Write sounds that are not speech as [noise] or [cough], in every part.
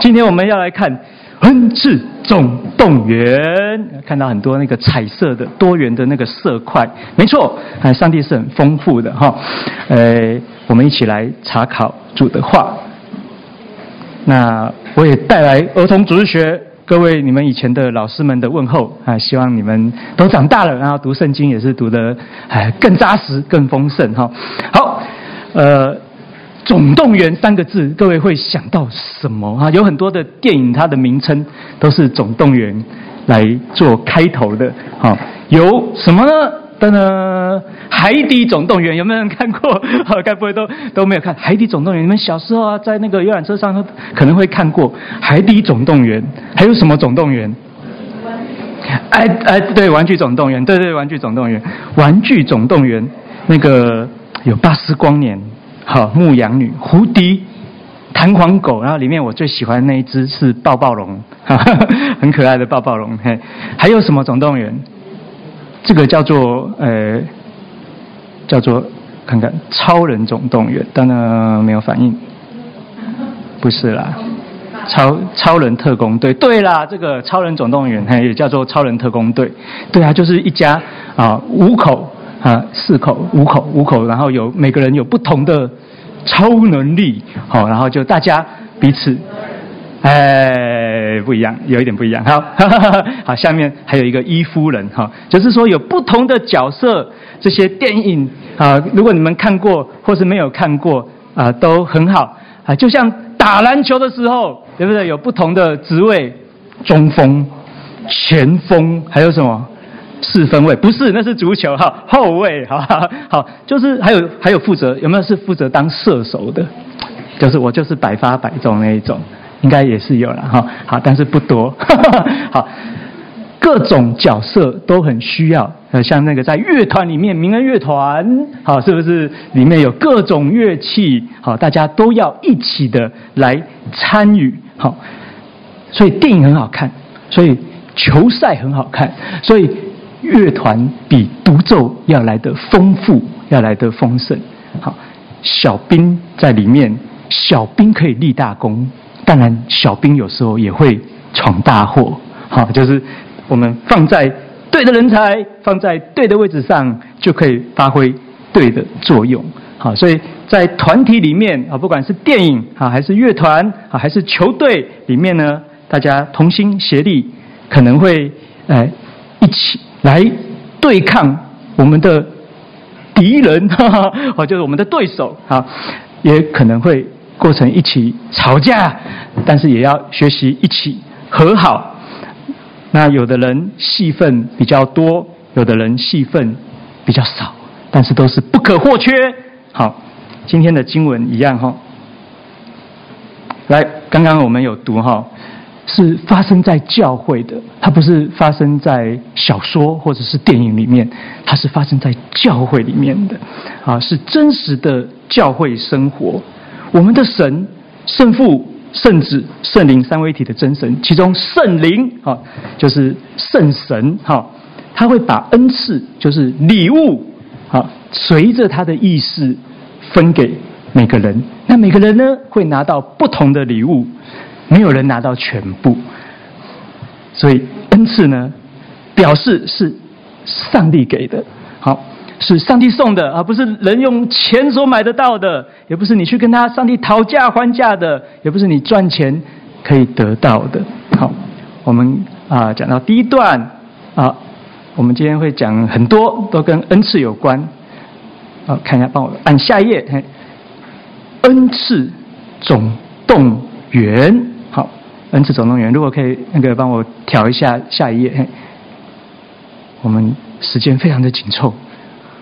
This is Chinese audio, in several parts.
今天我们要来看《恩赐总动员》，看到很多那个彩色的多元的那个色块，没错，哎，上帝是很丰富的哈。呃，我们一起来查考主的话。那我也带来儿童主日学，各位你们以前的老师们的问候啊，希望你们都长大了，然后读圣经也是读得哎更扎实、更丰盛哈。好，呃。总动员三个字，各位会想到什么啊？有很多的电影，它的名称都是总动员来做开头的。好，有什么呢？噔噔，海底总动员有没有人看过？好，该不会都都没有看海底总动员？你们小时候啊，在那个游览车上可能会看过海底总动员。还有什么总动员？哎哎，对，玩具总动员，对对，玩具总动员，玩具总动员，那个有巴斯光年。好，牧羊女、胡迪、弹簧狗，然后里面我最喜欢那一只是抱抱龙，[laughs] 很可爱的抱抱龙。嘿，还有什么总动员？这个叫做呃，叫做看看超人总动员，当然没有反应，不是啦，超超人特工队，对啦，这个超人总动员，嘿，也叫做超人特工队，对啊，就是一家啊五口。啊，四口、五口、五口，然后有每个人有不同的超能力，好，然后就大家彼此，哎，不一样，有一点不一样。好，哈哈哈，好，下面还有一个伊夫人，哈，就是说有不同的角色，这些电影啊，如果你们看过或是没有看过啊，都很好啊，就像打篮球的时候，对不对？有不同的职位，中锋、前锋，还有什么？四分卫不是，那是足球哈，后卫好 [laughs] 好，就是还有还有负责有没有是负责当射手的？就是我就是百发百中那一种，应该也是有了哈。好，但是不多。[laughs] 好，各种角色都很需要。呃，像那个在乐团里面，民恩乐团，好，是不是里面有各种乐器？好，大家都要一起的来参与。好，所以电影很好看，所以球赛很好看，所以。乐团比独奏要来得丰富，要来得丰盛。好，小兵在里面，小兵可以立大功。当然，小兵有时候也会闯大祸。好，就是我们放在对的人才，放在对的位置上，就可以发挥对的作用。好，所以在团体里面啊，不管是电影啊，还是乐团啊，还是球队里面呢，大家同心协力，可能会哎一起。来对抗我们的敌人，[laughs] 哈哈，就是我们的对手，啊，也可能会过程一起吵架，但是也要学习一起和好。那有的人戏份比较多，有的人戏份比较少，但是都是不可或缺。好，今天的经文一样哈。来，刚刚我们有读哈。是发生在教会的，它不是发生在小说或者是电影里面，它是发生在教会里面的，啊，是真实的教会生活。我们的神、圣父、圣子、圣灵三位一体的真神，其中圣灵啊，就是圣神哈，他会把恩赐，就是礼物啊，随着他的意思分给每个人。那每个人呢，会拿到不同的礼物。没有人拿到全部，所以恩赐呢，表示是上帝给的，好，是上帝送的，而不是人用钱所买得到的，也不是你去跟他上帝讨价还价的，也不是你赚钱可以得到的。好，我们啊讲到第一段啊，我们今天会讲很多都跟恩赐有关。好，看一下，帮我按下一页，恩赐总动员。N 次总动员，如果可以，那个帮我调一下下一页。我们时间非常的紧凑，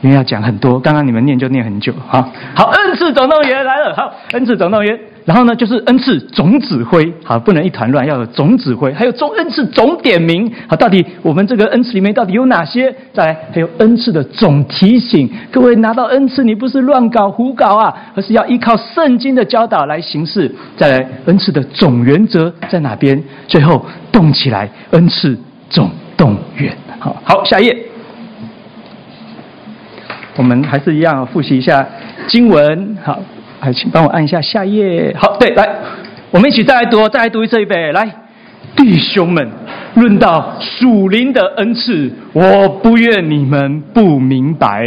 因为要讲很多。刚刚你们念就念很久，好，好，，N 次总动员来了，好，，N 次总动员。然后呢，就是恩赐总指挥，好，不能一团乱，要有总指挥，还有总恩赐总点名，好，到底我们这个恩赐里面到底有哪些？再来，还有恩赐的总提醒，各位拿到恩赐，你不是乱搞胡搞啊，而是要依靠圣经的教导来行事。再来，恩赐的总原则在哪边？最后动起来，恩赐总动员，好好，下一页，我们还是一样复习一下经文，好。哎，请帮我按一下下页。好，对，来，我们一起再来读，再来读这一次预备，来，弟兄们，论到属灵的恩赐，我不愿你们不明白。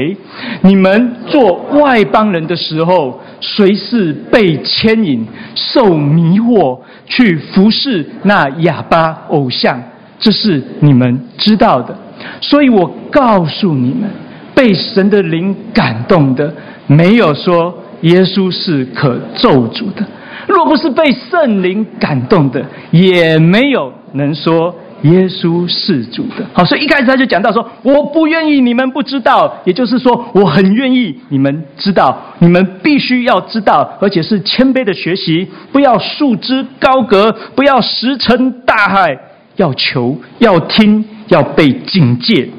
你们做外邦人的时候，随时被牵引、受迷惑，去服侍那哑巴偶像，这是你们知道的。所以我告诉你们，被神的灵感动的，没有说耶稣是可咒诅的。若不是被圣灵感动的，也没有能说耶稣是主的。好，所以一开始他就讲到说：“我不愿意你们不知道，也就是说，我很愿意你们知道，你们必须要知道，而且是谦卑的学习，不要束之高阁，不要石沉大海，要求，要听，要被警戒。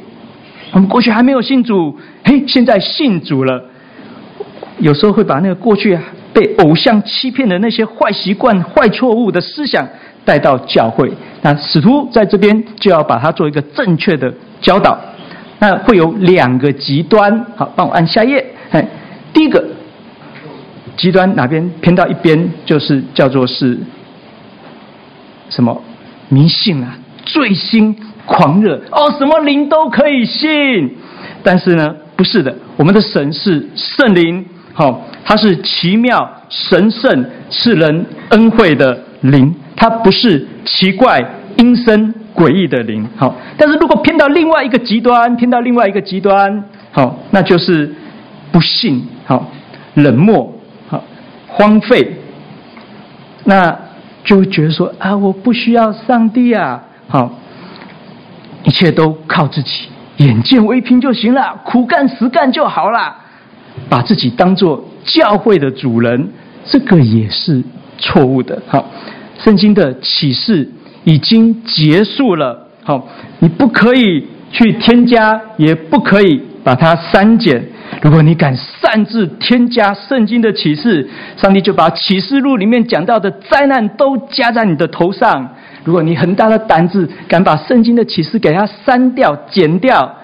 我们过去还没有信主，嘿，现在信主了，有时候会把那个过去。”被偶像欺骗的那些坏习惯、坏错误的思想带到教会，那使徒在这边就要把它做一个正确的教导。那会有两个极端，好，帮我按下页。哎，第一个极端哪边偏到一边，就是叫做是什么迷信啊、醉心、狂热哦，什么灵都可以信。但是呢，不是的，我们的神是圣灵。好，它是奇妙、神圣、赐人恩惠的灵，它不是奇怪、阴森、诡异的灵。好，但是如果偏到另外一个极端，偏到另外一个极端，好，那就是不信、好冷漠、好荒废，那就觉得说啊，我不需要上帝啊，好，一切都靠自己，眼见为凭就行了，苦干实干就好了。把自己当做教会的主人，这个也是错误的。好，圣经的启示已经结束了。好，你不可以去添加，也不可以把它删减。如果你敢擅自添加圣经的启示，上帝就把启示录里面讲到的灾难都加在你的头上。如果你很大的胆子敢把圣经的启示给它删掉、剪掉，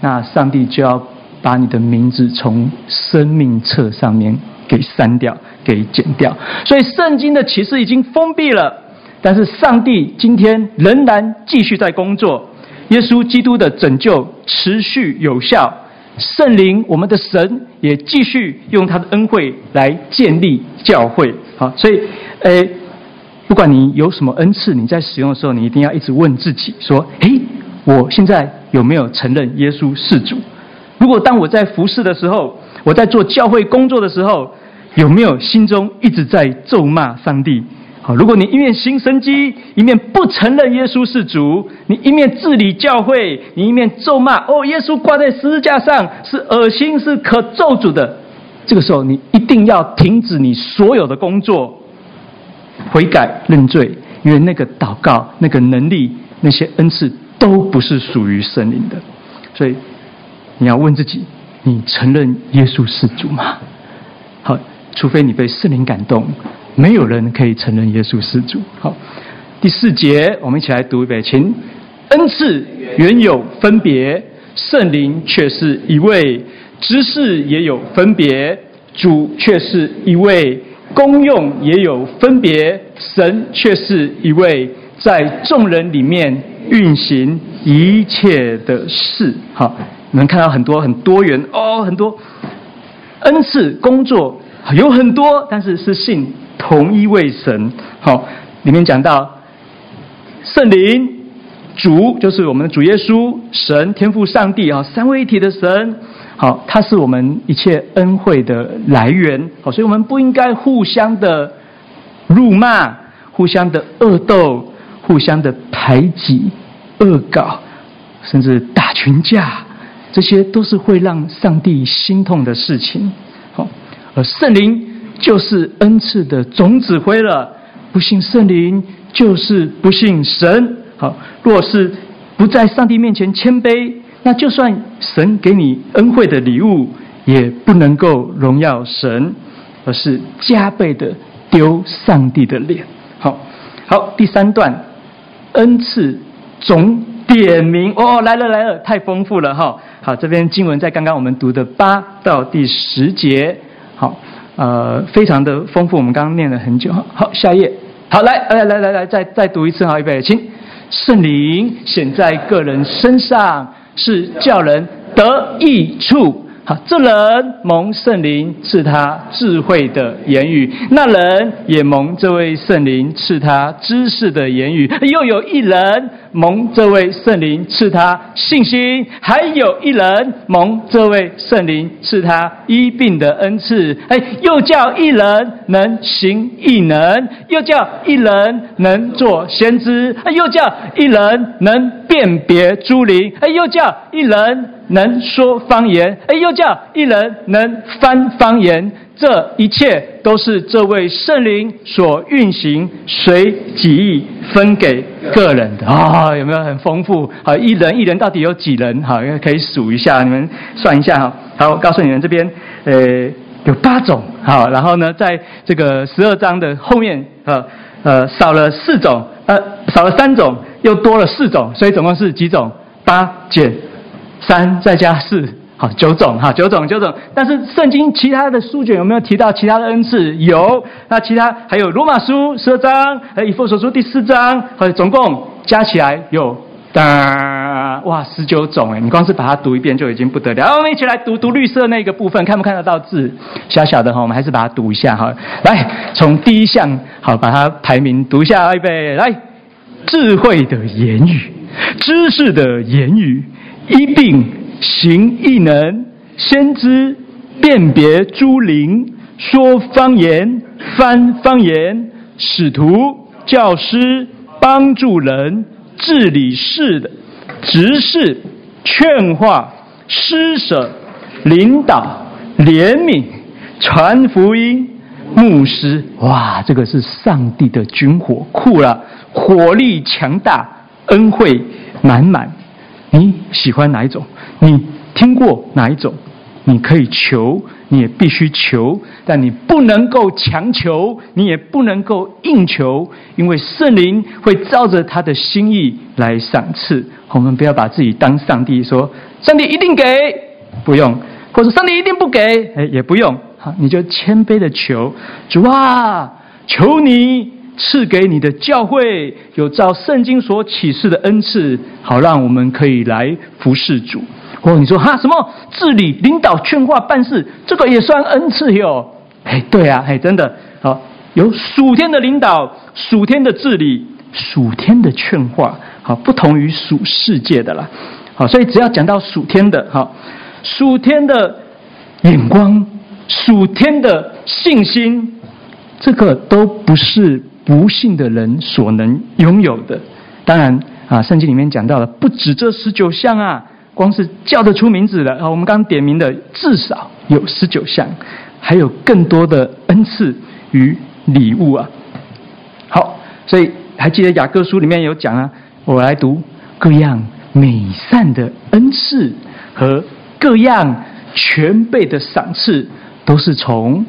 那上帝就要。把你的名字从生命册上面给删掉、给剪掉，所以圣经的启示已经封闭了。但是上帝今天仍然继续在工作，耶稣基督的拯救持续有效，圣灵我们的神也继续用他的恩惠来建立教会。好，所以，诶，不管你有什么恩赐，你在使用的时候，你一定要一直问自己说：诶，我现在有没有承认耶稣是主？如果当我在服侍的时候，我在做教会工作的时候，有没有心中一直在咒骂上帝？好，如果你一面行神机，一面不承认耶稣是主，你一面治理教会，你一面咒骂哦，耶稣挂在十字架上是恶心，是可咒诅的。这个时候，你一定要停止你所有的工作，悔改认罪，因为那个祷告、那个能力、那些恩赐都不是属于圣灵的，所以。你要问自己：你承认耶稣是主吗？好，除非你被圣灵感动，没有人可以承认耶稣是主。好，第四节，我们一起来读一遍，请。恩赐原有分别，圣灵却是一位；职事也有分别，主却是一位；功用也有分别，神却是一位，在众人里面运行一切的事。好。能看到很多很多元哦，很多恩赐工作有很多，但是是信同一位神。好，里面讲到圣灵主就是我们的主耶稣神天父上帝啊，三位一体的神。好，他是我们一切恩惠的来源。好，所以我们不应该互相的辱骂，互相的恶斗，互相的排挤、恶搞，甚至打群架。这些都是会让上帝心痛的事情。好，而圣灵就是恩赐的总指挥了。不信圣灵，就是不信神。好，若是不在上帝面前谦卑，那就算神给你恩惠的礼物，也不能够荣耀神，而是加倍的丢上帝的脸。好，好，第三段，恩赐总点名。哦，来了来了，太丰富了哈。好，这边经文在刚刚我们读的八到第十节，好，呃，非常的丰富。我们刚刚念了很久，好，下一页。好，来，来，来，来，来，再再读一次，哈，预备，请。圣灵显在个人身上，是叫人得益处。好，这人蒙圣灵赐他智慧的言语，那人也蒙这位圣灵赐他知识的言语。又有一人蒙这位圣灵赐他信心，还有一人蒙这位圣灵赐他医病的恩赐。哎，又叫一人能行异能，又叫一人能做先知，又叫一人能辨别诸灵，哎，又叫一人。能说方言，哎，又叫一人能翻方言，这一切都是这位圣灵所运行，随己意分给个人的啊、哦！有没有很丰富？好，一人一人到底有几人？好，可以数一下，你们算一下哈。好，我告诉你们这边，呃，有八种。好，然后呢，在这个十二章的后面，呃呃，少了四种，呃，少了三种，又多了四种，所以总共是几种？八减。三再加四，好，九种哈，九种九种。但是圣经其他的书卷有没有提到其他的恩赐？有。那其他还有罗马书十二章，还有以弗所书第四章，和总共加起来有，哒，哇，十九种哎！你光是把它读一遍就已经不得了。我们一起来读读绿色那个部分，看不看得到字？小小的哈，我们还是把它读一下哈。来，从第一项好，把它排名读一下，预备来，智慧的言语，知识的言语。一病行异能，先知辨别诸灵，说方言翻方言，使徒教师帮助人治理事的执事劝化施舍领导怜悯传福音牧师，哇，这个是上帝的军火库了，火力强大，恩惠满满。你喜欢哪一种？你听过哪一种？你可以求，你也必须求，但你不能够强求，你也不能够硬求，因为圣灵会照着他的心意来赏赐。我们不要把自己当上帝，说上帝一定给，不用；或者上帝一定不给，哎，也不用。好，你就谦卑的求主啊，求你。赐给你的教会有照圣经所启示的恩赐，好让我们可以来服侍主。哦，你说哈什么治理、领导、劝化、办事，这个也算恩赐哟？哎，对啊，哎，真的好，有属天的领导、属天的治理、属天的劝化，好，不同于属世界的啦。好，所以只要讲到属天的，好，属天的眼光、属天的信心，这个都不是。不信的人所能拥有的，当然啊，圣经里面讲到了，不止这十九项啊，光是叫得出名字的啊，我们刚刚点名的至少有十九项，还有更多的恩赐与礼物啊。好，所以还记得雅各书里面有讲啊，我来读各样美善的恩赐和各样全备的赏赐，都是从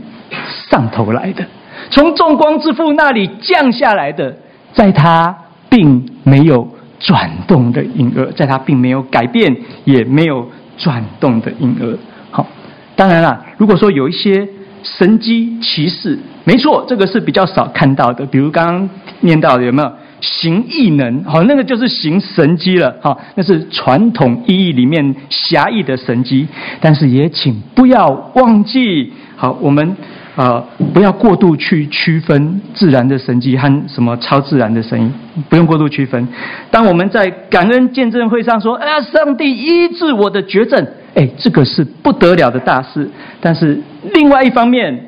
上头来的。从众光之父那里降下来的，在他并没有转动的影儿，在他并没有改变，也没有转动的影儿。好，当然了，如果说有一些神机奇事，没错，这个是比较少看到的。比如刚刚念到的，有没有行异能？好，那个就是行神机了。好，那是传统意义里面狭义的神机。但是也请不要忘记，好，我们。啊、呃，不要过度去区分自然的神迹和什么超自然的声音，不用过度区分。当我们在感恩见证会上说：“哎呀，上帝医治我的绝症。”哎，这个是不得了的大事。但是另外一方面，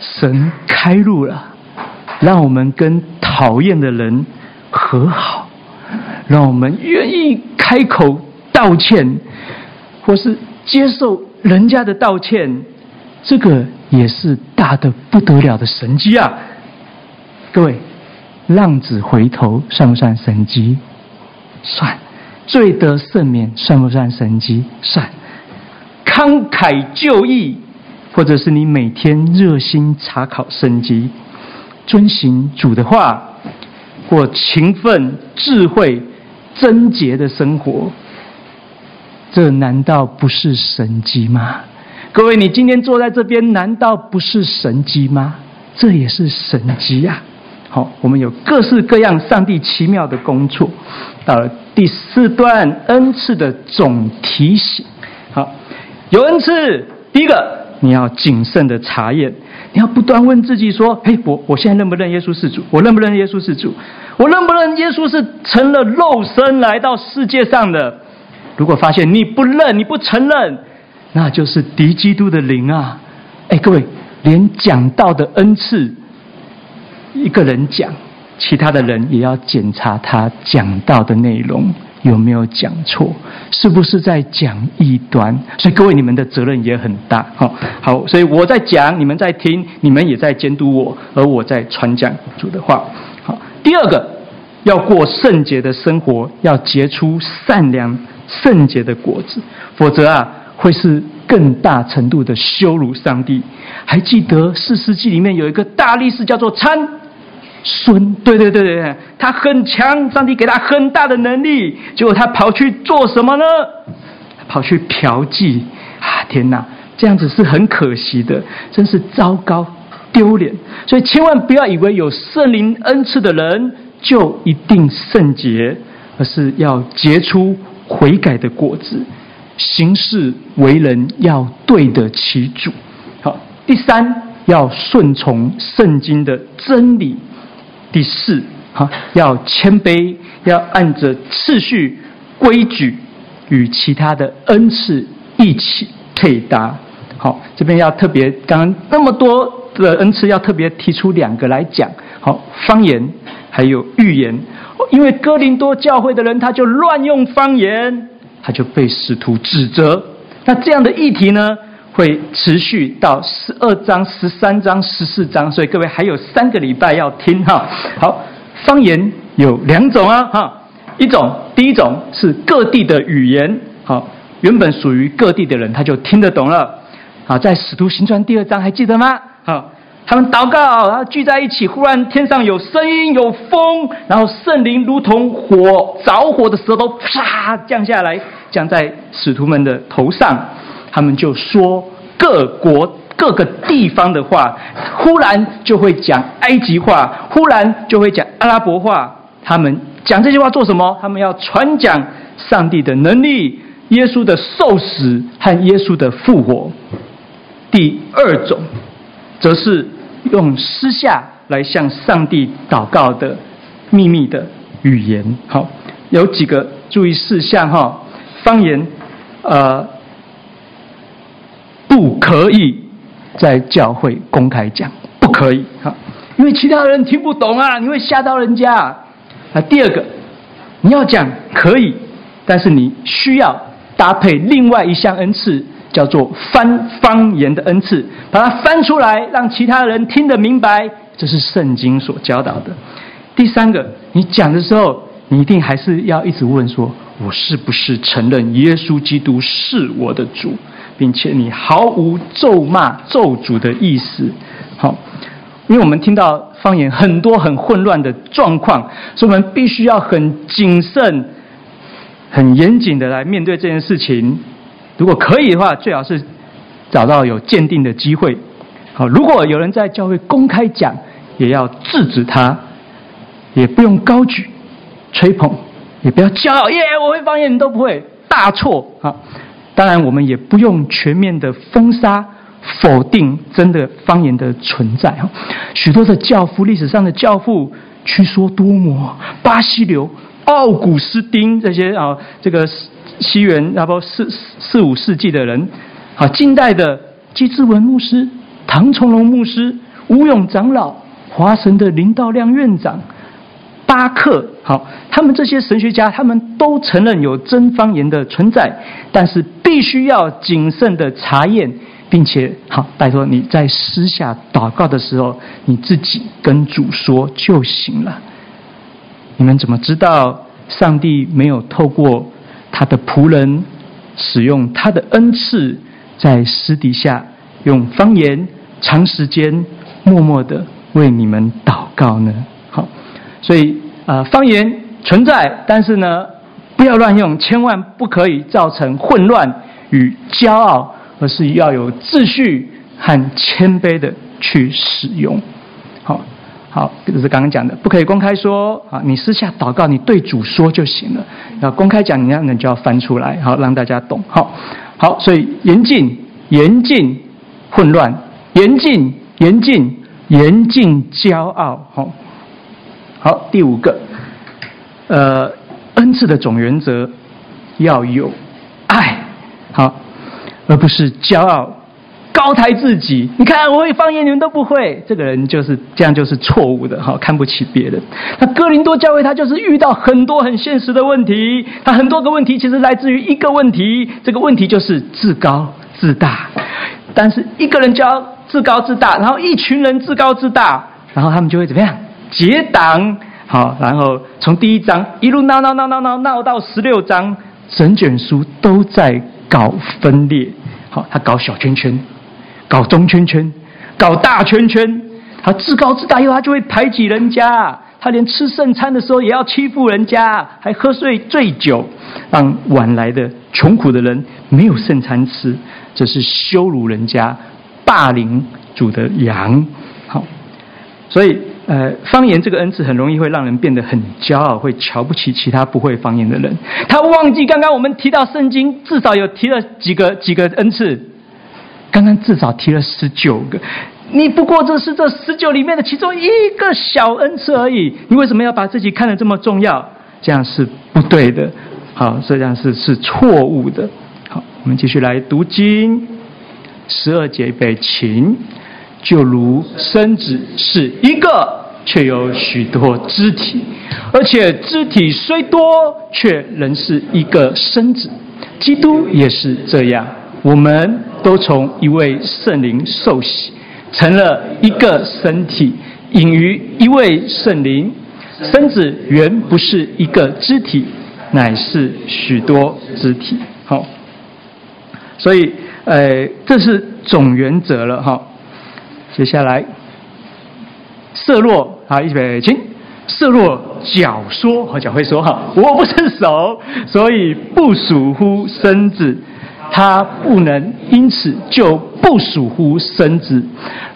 神开路了，让我们跟讨厌的人和好，让我们愿意开口道歉，或是接受人家的道歉。这个。也是大的不得了的神迹啊！各位，浪子回头算不算神迹？算。罪得赦免算不算神迹？算。慷慨就义，或者是你每天热心查考神机，遵行主的话，或勤奋、智慧、贞洁的生活，这难道不是神迹吗？各位，你今天坐在这边，难道不是神迹吗？这也是神迹呀！好，我们有各式各样上帝奇妙的工作。到了第四段恩赐的总提醒，好，有恩赐，第一个你要谨慎的查验，你要不断问自己说：嘿，我我现在认不认耶稣是主？我认不认耶稣是主？我认不认耶稣是成了肉身来到世界上的？如果发现你不认，你不承认，那就是敌基督的灵啊！哎，各位，连讲道的恩赐。一个人讲，其他的人也要检查他讲道的内容有没有讲错，是不是在讲异端？所以各位，你们的责任也很大。好，好，所以我在讲，你们在听，你们也在监督我，而我在传讲主的话。好，第二个，要过圣洁的生活，要结出善良圣洁的果子，否则啊，会是更大程度的羞辱上帝。还记得四世纪里面有一个大力士叫做参。孙，对对对对，他很强，上帝给他很大的能力，结果他跑去做什么呢？跑去嫖妓啊！天哪，这样子是很可惜的，真是糟糕丢脸。所以千万不要以为有圣灵恩赐的人就一定圣洁，而是要结出悔改的果子，行事为人要对得起主。好，第三，要顺从圣经的真理。第四，哈，要谦卑，要按着次序、规矩与其他的恩赐一起配搭。好，这边要特别，刚刚那么多的恩赐，要特别提出两个来讲。好，方言还有预言，因为哥林多教会的人他就乱用方言，他就被使徒指责。那这样的议题呢？会持续到十二章、十三章、十四章，所以各位还有三个礼拜要听哈。好，方言有两种啊，哈，一种第一种是各地的语言，好，原本属于各地的人他就听得懂了。好，在使徒行传第二章还记得吗？好，他们祷告，然后聚在一起，忽然天上有声音，有风，然后圣灵如同火着火的舌头，啪降下来，降在使徒们的头上。他们就说各国各个地方的话，忽然就会讲埃及话，忽然就会讲阿拉伯话。他们讲这些话做什么？他们要传讲上帝的能力、耶稣的受死和耶稣的复活。第二种，则是用私下来向上帝祷告的秘密的语言。好，有几个注意事项哈，方言，呃。不可以在教会公开讲，不可以哈，因为其他人听不懂啊，你会吓到人家啊。第二个，你要讲可以，但是你需要搭配另外一项恩赐，叫做翻方言的恩赐，把它翻出来，让其他人听得明白，这是圣经所教导的。第三个，你讲的时候，你一定还是要一直问说，我是不是承认耶稣基督是我的主？并且你毫无咒骂咒诅的意思，好，因为我们听到方言很多很混乱的状况，所以我们必须要很谨慎、很严谨的来面对这件事情。如果可以的话，最好是找到有鉴定的机会。好，如果有人在教会公开讲，也要制止他，也不用高举、吹捧，也不要骄傲，耶，我会方言，你都不会，大错啊！当然，我们也不用全面的封杀、否定真的方言的存在。哈，许多的教父，历史上的教父，屈说多摩、巴西流、奥古斯丁这些啊，这个西元差不多四四五世纪的人，啊，近代的纪志文牧师、唐崇荣牧师、吴勇长老、华神的林道亮院长。巴克，好，他们这些神学家，他们都承认有真方言的存在，但是必须要谨慎的查验，并且，好，拜托你在私下祷告的时候，你自己跟主说就行了。你们怎么知道上帝没有透过他的仆人使用他的恩赐，在私底下用方言长时间默默的为你们祷告呢？好所以，呃，方言存在，但是呢，不要乱用，千万不可以造成混乱与骄傲，而是要有秩序和谦卑的去使用。好，好，这是刚刚讲的，不可以公开说啊，你私下祷告，你对主说就行了。要公开讲，你那就要翻出来，好让大家懂。好，好，所以严禁、严禁混乱，严禁、严禁、严禁骄傲。好，好，第五个，呃，恩赐的总原则要有爱，好，而不是骄傲。高抬自己，你看我会方言，你们都不会。这个人就是这样，就是错误的哈，看不起别人。那哥林多教会他就是遇到很多很现实的问题，他很多个问题其实来自于一个问题，这个问题就是自高自大。但是一个人教自高自大，然后一群人自高自大，然后他们就会怎么样？结党好，然后从第一章一路闹闹闹闹闹闹到十六章，整卷书都在搞分裂。好，他搞小圈圈。搞中圈圈，搞大圈圈，他自高自大，以后他就会排挤人家。他连吃圣餐的时候也要欺负人家，还喝醉醉酒，让晚来的穷苦的人没有圣餐吃，这是羞辱人家，霸凌主的羊。好，所以呃，方言这个恩赐很容易会让人变得很骄傲，会瞧不起其他不会方言的人。他忘记刚刚我们提到圣经至少有提了几个几个恩赐。刚刚至少提了十九个，你不过这是这十九里面的其中一个小恩赐而已。你为什么要把自己看得这么重要？这样是不对的。好，这样是是错误的。好，我们继续来读经。十二节被擒，就如身子是一个，却有许多肢体，而且肢体虽多，却仍是一个身子。基督也是这样。我们都从一位圣灵受洗，成了一个身体，隐于一位圣灵。身子原不是一个肢体，乃是许多肢体。好，所以，呃，这是总原则了哈。接下来，色若啊，预备起，色若脚说和脚会说哈，我不是手，所以不属乎身子。他不能因此就不属乎身子。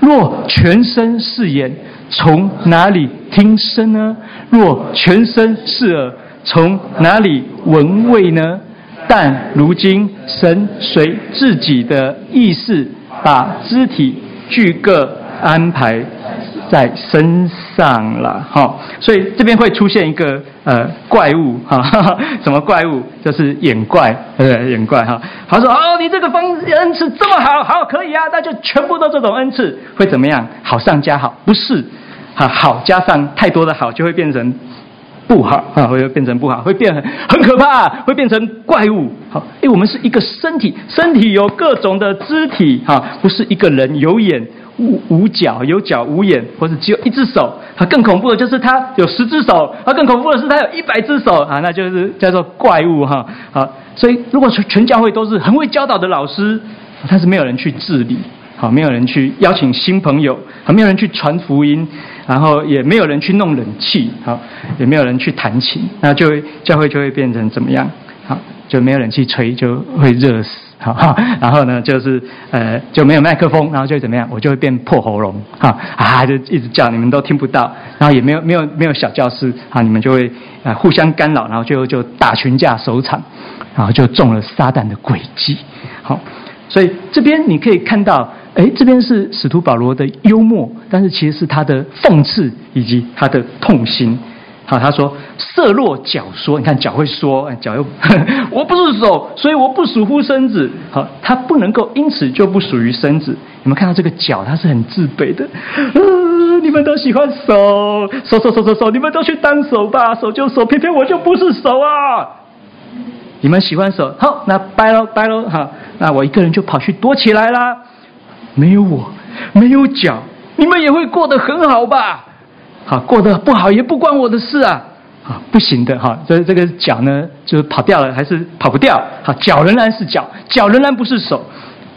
若全身是眼，从哪里听声呢？若全身是耳，从哪里闻味呢？但如今神随自己的意思，把肢体俱各安排。在身上了，哈，所以这边会出现一个呃怪物，哈，[laughs] 什么怪物？就是眼怪，对不对？眼怪，哈。他说：“哦，你这个方恩赐这么好，好可以啊，那就全部都这种恩赐，会怎么样？好上加好？不是，哈，好加上太多的好，就会变成不好，啊，会变成不好，会变很很可怕，会变成怪物。好，因为我们是一个身体，身体有各种的肢体，哈，不是一个人有眼。”无无脚，有脚无眼，或者只有一只手。他更恐怖的就是他有十只手，啊更恐怖的是他有一百只手啊，那就是叫做怪物哈。好，所以如果全教会都是很会教导的老师，但是没有人去治理，好，没有人去邀请新朋友，啊没有人去传福音，然后也没有人去弄冷气，好，也没有人去弹琴，那就会教会就会变成怎么样？好，就没有冷气吹，就会热死。好，然后呢，就是呃，就没有麦克风，然后就会怎么样？我就会变破喉咙，哈啊，就一直叫，你们都听不到。然后也没有没有没有小教室，啊，你们就会啊互相干扰，然后就就打群架收场，然后就中了撒旦的诡计。好，所以这边你可以看到，哎，这边是使徒保罗的幽默，但是其实是他的讽刺以及他的痛心。好，他说：“色若脚说，你看脚会说，脚又 [laughs] 我不是手，所以我不属乎身子。好，他不能够因此就不属于身子。你们看到这个脚，他是很自卑的。呃，你们都喜欢手，手手手手手，你们都去当手吧，手就手，偏偏我就不是手啊。你们喜欢手，好，那拜喽拜喽，好，那我一个人就跑去躲起来啦。没有我，没有脚，你们也会过得很好吧？”好，过得不好也不关我的事啊！啊，不行的哈，这这个脚呢，就是跑掉了，还是跑不掉。好，脚仍然是脚，脚仍然不是手，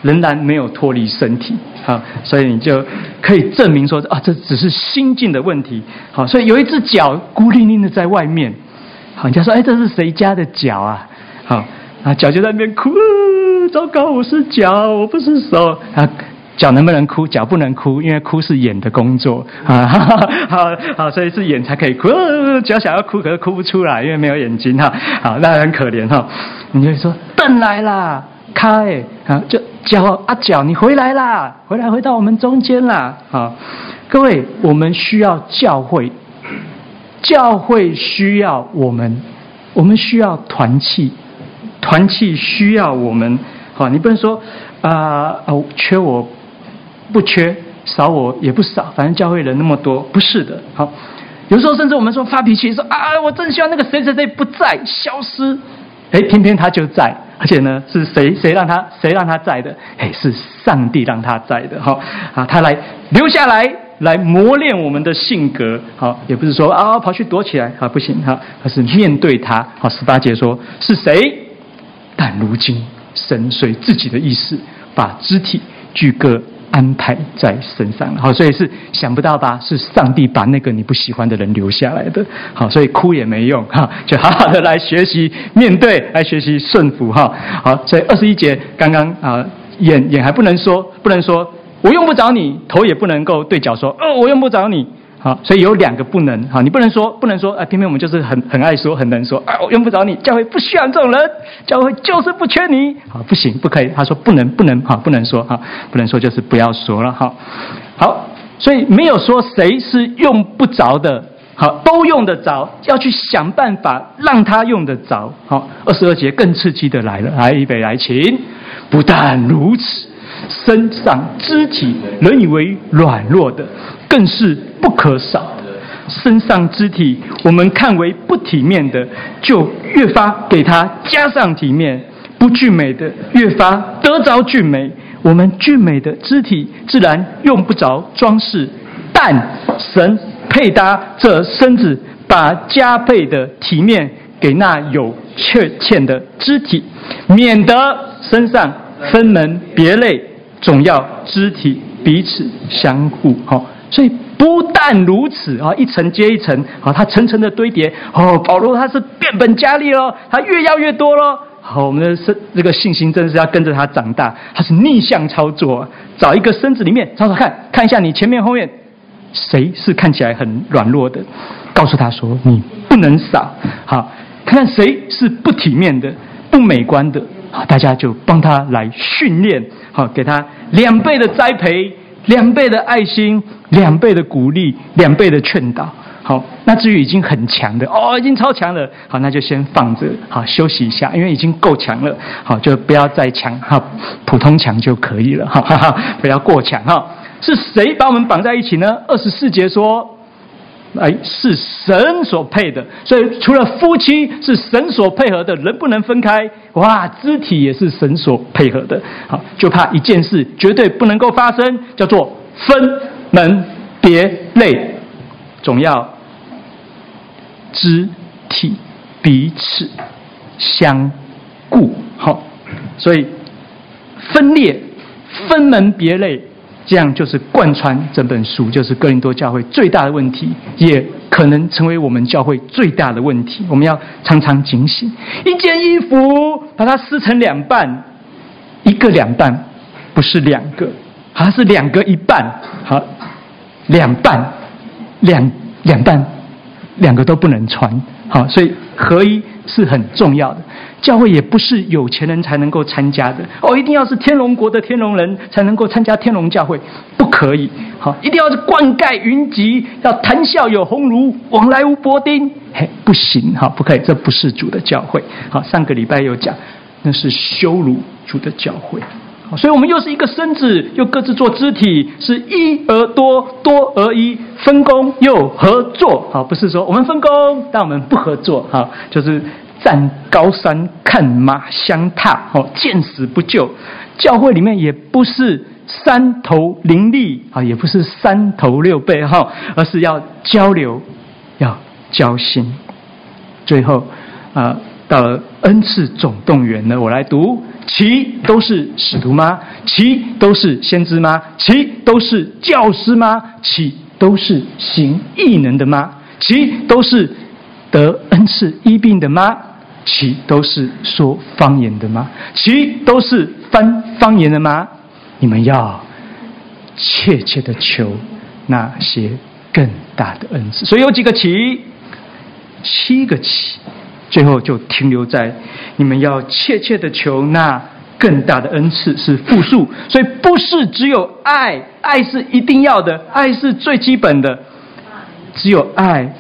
仍然没有脱离身体。好，所以你就可以证明说啊，这只是心境的问题。好，所以有一只脚孤零零的在外面。好，人家说，哎，这是谁家的脚啊？好，啊，脚就在那边哭，糟糕，我是脚，我不是手啊。脚能不能哭？脚不能哭，因为哭是眼的工作啊。[laughs] 好好，所以是眼才可以哭。脚想要哭，可是哭不出来，因为没有眼睛哈。好，那很可怜哈。你就会说：“邓来啦，开啊！”就脚啊脚，你回来啦，回来回到我们中间啦。好，各位，我们需要教会，教会需要我们，我们需要团契，团契需要我们。好，你不能说啊哦，缺我。不缺，少我也不少，反正教会人那么多，不是的。好，有时候甚至我们说发脾气说啊，我真希望那个谁谁谁不在，消失。哎，偏偏他就在，而且呢，是谁谁让他谁让他在的？哎，是上帝让他在的。哈啊，他来留下来，来磨练我们的性格。好，也不是说啊跑去躲起来啊不行哈，而是面对他。好，十八节说是谁？但如今神随自己的意思，把肢体俱各。安排在身上了，好，所以是想不到吧？是上帝把那个你不喜欢的人留下来的，好，所以哭也没用哈，就好好的来学习面对，来学习顺服哈，好，所以二十一节刚刚啊，眼眼还不能说，不能说我用不着你，头也不能够对脚说，哦，我用不着你。好，所以有两个不能，好，你不能说，不能说，啊，偏偏我们就是很很爱说，很能说，啊，我用不着你，教会不需要这种人，教会就是不缺你，好，不行，不可以，他说不能，不能，哈，不能说，哈，不能说就是不要说了，哈，好，所以没有说谁是用不着的，好，都用得着，要去想办法让他用得着，好，二十二节更刺激的来了，来，预备来，请，不但如此。身上肢体，人以为软弱的，更是不可少的。身上肢体，我们看为不体面的，就越发给他加上体面；不俊美的，越发得着俊美。我们俊美的肢体，自然用不着装饰，但神配搭这身子，把加倍的体面给那有缺欠的肢体，免得身上分门别类。总要肢体彼此相互，好，所以不但如此啊，一层接一层，啊，它层层的堆叠，哦，保罗他是变本加厉喽，他越要越多喽，好，我们的身这个信心真的是要跟着他长大，他是逆向操作，找一个身子里面找找看，看一下你前面后面谁是看起来很软弱的，告诉他说你不能少，好，看看谁是不体面的、不美观的。好，大家就帮他来训练，好，给他两倍的栽培，两倍的爱心，两倍的鼓励，两倍的劝导。好，那至于已经很强的哦，已经超强了，好，那就先放着，好，休息一下，因为已经够强了，好，就不要再强，哈，普通强就可以了，哈哈，不要过强，哈。是谁把我们绑在一起呢？二十四节说。哎，是神所配的，所以除了夫妻是神所配合的，人不能分开。哇，肢体也是神所配合的。好，就怕一件事绝对不能够发生，叫做分门别类，总要肢体彼此相顾。好，所以分裂、分门别类。这样就是贯穿整本书，就是哥林多教会最大的问题，也可能成为我们教会最大的问题。我们要常常警醒：一件衣服把它撕成两半，一个两半，不是两个，它是两个一半。好，两半，两两半，两个都不能穿。好，所以合一是很重要的。教会也不是有钱人才能够参加的哦，一定要是天龙国的天龙人才能够参加天龙教会，不可以。好，一定要是冠盖云集，要谈笑有鸿儒，往来无薄丁，嘿，不行，哈，不可以，这不是主的教会。好，上个礼拜有讲，那是羞辱主的教会。好，所以我们又是一个身子，又各自做肢体，是一而多，多而一，分工又合作。好，不是说我们分工，但我们不合作。好，就是。站高山看马相踏，哦，见死不救。教会里面也不是三头林立啊，也不是三头六臂哈，而是要交流，要交心。最后啊，到了恩赐总动员呢，我来读：其都是使徒吗？其都是先知吗？其都是教师吗？其都是行异能的吗？其都是得恩赐医病的吗？其都是说方言的吗？其都是翻方言的吗？你们要切切的求那些更大的恩赐。所以有几个祈，七个祈，最后就停留在你们要切切的求那更大的恩赐，是复数。所以不是只有爱，爱是一定要的，爱是最基本的，只有爱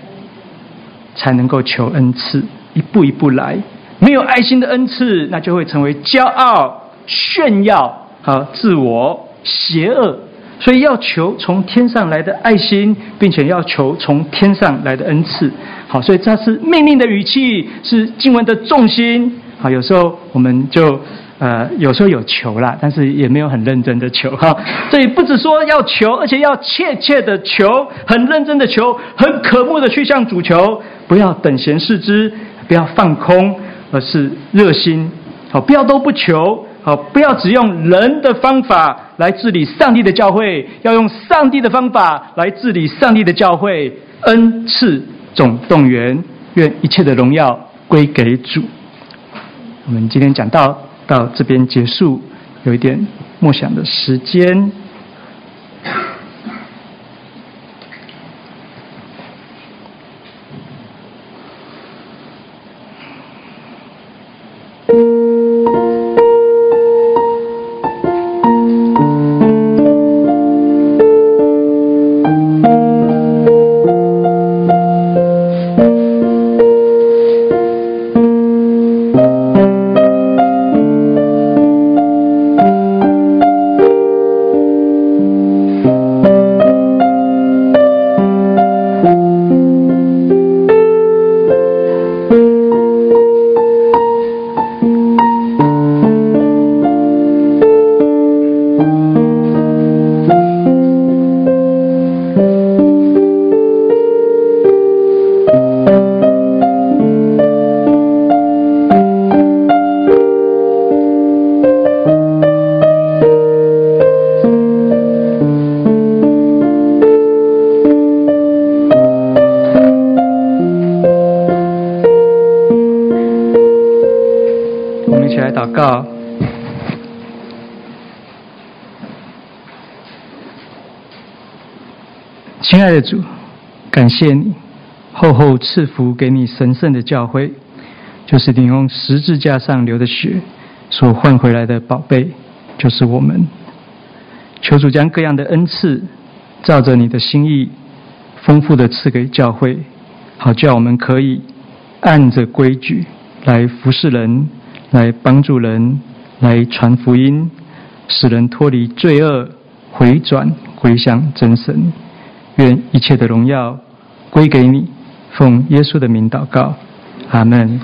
才能够求恩赐，一步一步来。没有爱心的恩赐，那就会成为骄傲、炫耀和自我、邪恶。所以要求从天上来的爱心，并且要求从天上来的恩赐。好，所以这是命令的语气，是经文的重心。好，有时候我们就呃，有时候有求啦，但是也没有很认真的求哈。所以不只说要求，而且要切切的求，很认真的求，很渴慕的去向主求，不要等闲视之，不要放空。而是热心，好，不要都不求，好，不要只用人的方法来治理上帝的教会，要用上帝的方法来治理上帝的教会。恩赐总动员，愿一切的荣耀归给主。我们今天讲到到这边结束，有一点默想的时间。主，感谢你厚厚赐福给你神圣的教会，就是你用十字架上流的血所换回来的宝贝，就是我们。求主将各样的恩赐，照着你的心意，丰富的赐给教会，好叫我们可以按着规矩来服侍人，来帮助人，来传福音，使人脱离罪恶，回转归向真神。愿一切的荣耀归给你奉耶稣的名祷告阿门。